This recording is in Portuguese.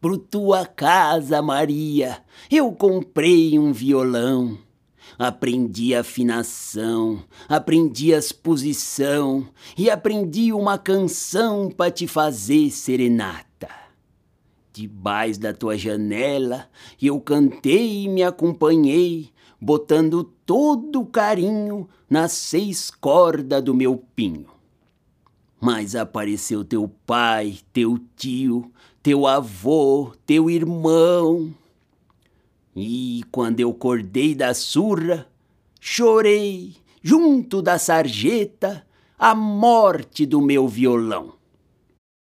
Pro tua casa, Maria, eu comprei um violão. Aprendi afinação, aprendi as posição e aprendi uma canção para te fazer serenata. Debaixo da tua janela eu cantei e me acompanhei, botando todo o carinho nas seis cordas do meu pinho. Mas apareceu teu pai, teu tio, teu avô, teu irmão. E quando eu acordei da surra, chorei, junto da sarjeta, a morte do meu violão.